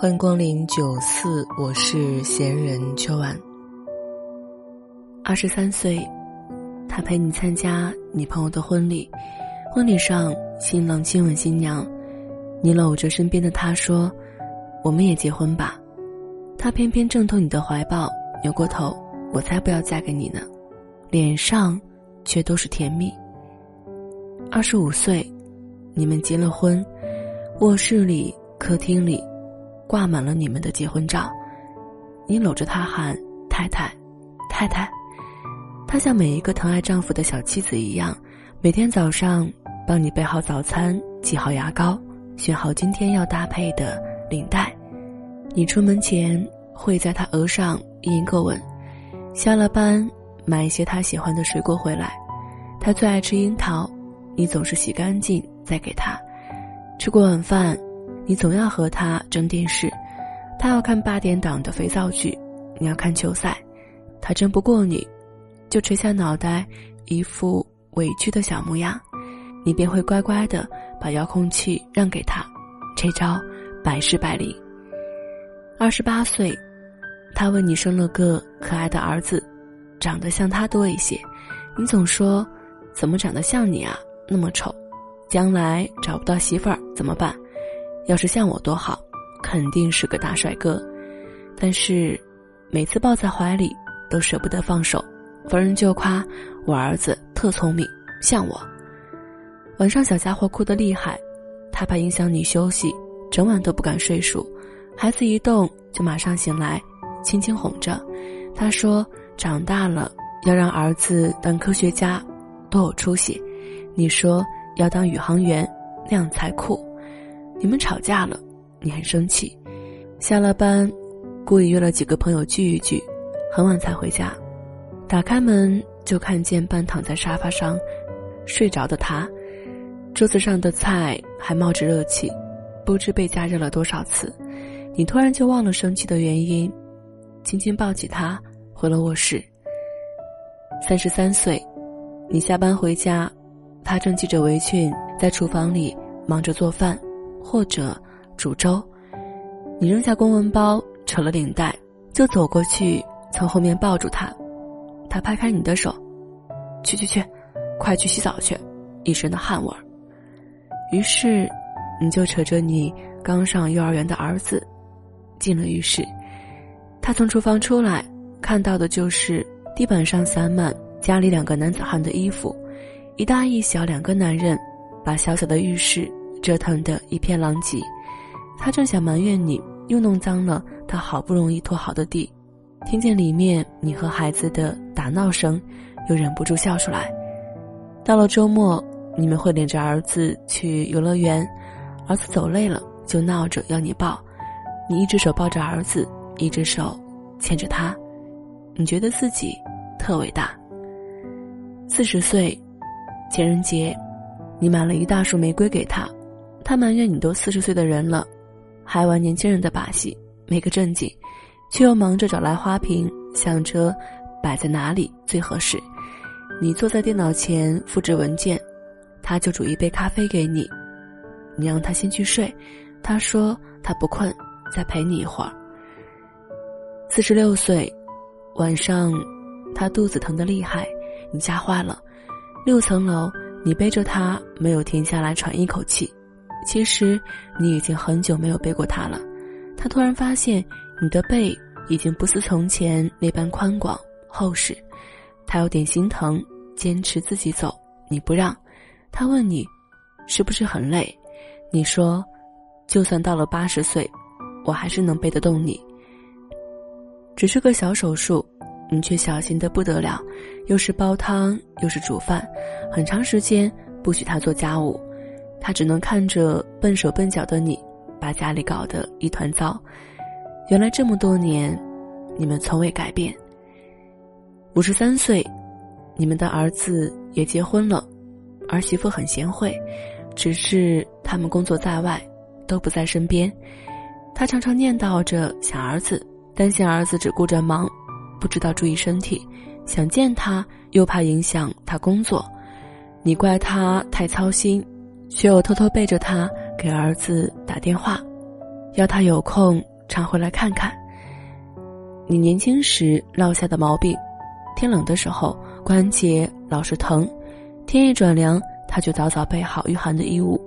欢迎光临九四，我是闲人秋晚。二十三岁，他陪你参加你朋友的婚礼，婚礼上新郎亲吻新娘，你搂着身边的他说：“我们也结婚吧。”他偏偏挣脱你的怀抱，扭过头：“我才不要嫁给你呢。”脸上却都是甜蜜。二十五岁，你们结了婚，卧室里、客厅里挂满了你们的结婚照。你搂着他喊“太太，太太”，她像每一个疼爱丈夫的小妻子一样，每天早上帮你备好早餐、挤好牙膏、选好今天要搭配的领带。你出门前会在他额上印一个吻，下了班买一些他喜欢的水果回来，他最爱吃樱桃。你总是洗干净再给他，吃过晚饭，你总要和他争电视，他要看八点档的肥皂剧，你要看球赛，他争不过你，就垂下脑袋，一副委屈的小模样，你便会乖乖的把遥控器让给他，这招百试百灵。二十八岁，他为你生了个可爱的儿子，长得像他多一些，你总说，怎么长得像你啊？那么丑，将来找不到媳妇儿怎么办？要是像我多好，肯定是个大帅哥。但是，每次抱在怀里都舍不得放手，逢人就夸我儿子特聪明，像我。晚上小家伙哭得厉害，他怕影响你休息，整晚都不敢睡熟。孩子一动就马上醒来，轻轻哄着。他说：“长大了要让儿子当科学家，多有出息。”你说要当宇航员，那样才酷。你们吵架了，你很生气。下了班，故意约了几个朋友聚一聚，很晚才回家。打开门就看见半躺在沙发上睡着的他，桌子上的菜还冒着热气，不知被加热了多少次。你突然就忘了生气的原因，轻轻抱起他回了卧室。三十三岁，你下班回家。他正系着围裙在厨房里忙着做饭，或者煮粥。你扔下公文包，扯了领带，就走过去，从后面抱住他。他拍开你的手，去去去，快去洗澡去，一身的汗味儿。于是，你就扯着你刚上幼儿园的儿子，进了浴室。他从厨房出来，看到的就是地板上散满家里两个男子汉的衣服。一大一小两个男人，把小小的浴室折腾得一片狼藉。他正想埋怨你又弄脏了他好不容易拖好的地，听见里面你和孩子的打闹声，又忍不住笑出来。到了周末，你们会领着儿子去游乐园，儿子走累了就闹着要你抱，你一只手抱着儿子，一只手牵着他，你觉得自己特伟大。四十岁。情人节，你买了一大束玫瑰给他，他埋怨你都四十岁的人了，还玩年轻人的把戏，没个正经，却又忙着找来花瓶，想着摆在哪里最合适。你坐在电脑前复制文件，他就煮一杯咖啡给你，你让他先去睡，他说他不困，再陪你一会儿。四十六岁，晚上，他肚子疼得厉害，你吓坏了。六层楼，你背着他没有停下来喘一口气。其实你已经很久没有背过他了。他突然发现你的背已经不似从前那般宽广厚实，他有点心疼，坚持自己走，你不让。他问你，是不是很累？你说，就算到了八十岁，我还是能背得动你。只是个小手术。你却小心的不得了，又是煲汤又是煮饭，很长时间不许他做家务，他只能看着笨手笨脚的你，把家里搞得一团糟。原来这么多年，你们从未改变。五十三岁，你们的儿子也结婚了，儿媳妇很贤惠，只是他们工作在外，都不在身边。他常常念叨着想儿子，担心儿子只顾着忙，不知道注意身体，想见他又怕影响他工作。你怪他太操心，却又偷偷背着他给儿子打电话，要他有空常回来看看。你年轻时落下的毛病，天冷的时候关节老是疼，天一转凉他就早早备好御寒的衣物。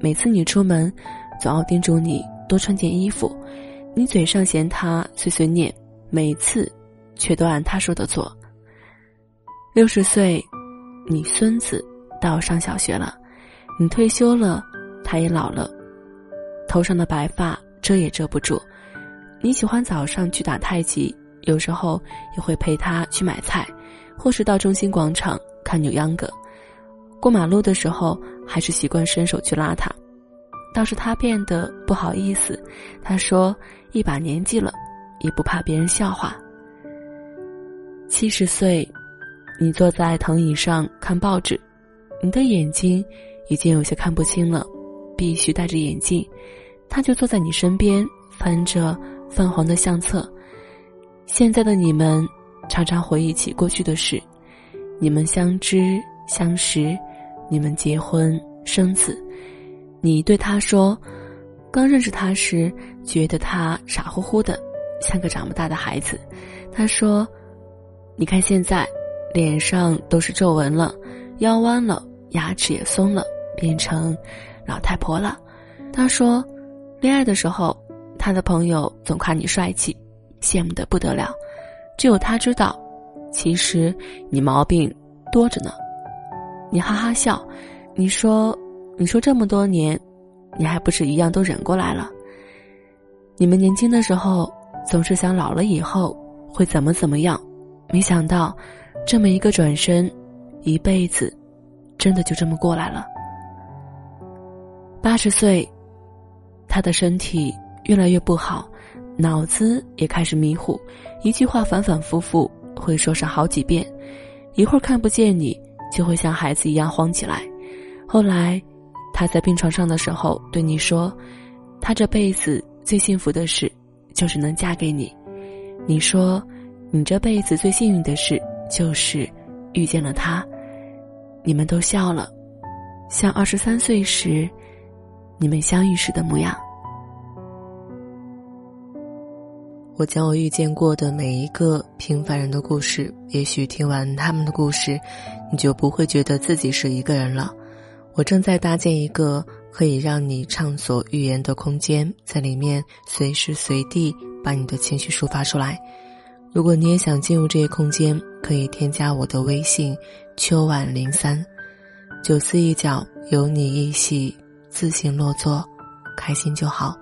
每次你出门，总要叮嘱你。多穿件衣服，你嘴上嫌他碎碎念，每次却都按他说的做。六十岁，你孙子到上小学了，你退休了，他也老了，头上的白发遮也遮不住。你喜欢早上去打太极，有时候也会陪他去买菜，或是到中心广场看扭秧歌。过马路的时候，还是习惯伸手去拉他。倒是他变得不好意思，他说：“一把年纪了，也不怕别人笑话。”七十岁，你坐在藤椅上看报纸，你的眼睛已经有些看不清了，必须戴着眼镜。他就坐在你身边，翻着泛黄的相册。现在的你们常常回忆起过去的事，你们相知相识，你们结婚生子。你对他说：“刚认识他时，觉得他傻乎乎的，像个长不大的孩子。”他说：“你看现在，脸上都是皱纹了，腰弯了，牙齿也松了，变成老太婆了。”他说：“恋爱的时候，他的朋友总夸你帅气，羡慕的不得了。只有他知道，其实你毛病多着呢。”你哈哈笑，你说。你说这么多年，你还不是一样都忍过来了？你们年轻的时候总是想老了以后会怎么怎么样，没想到这么一个转身，一辈子真的就这么过来了。八十岁，他的身体越来越不好，脑子也开始迷糊，一句话反反复复会说上好几遍，一会儿看不见你就会像孩子一样慌起来，后来。他在病床上的时候对你说：“他这辈子最幸福的事，就是能嫁给你。”你说：“你这辈子最幸运的事，就是遇见了他。”你们都笑了，像二十三岁时你们相遇时的模样。我将我遇见过的每一个平凡人的故事，也许听完他们的故事，你就不会觉得自己是一个人了。我正在搭建一个可以让你畅所欲言的空间，在里面随时随地把你的情绪抒发出来。如果你也想进入这些空间，可以添加我的微信“秋晚零三”，九思一角有你一席，自行落座，开心就好。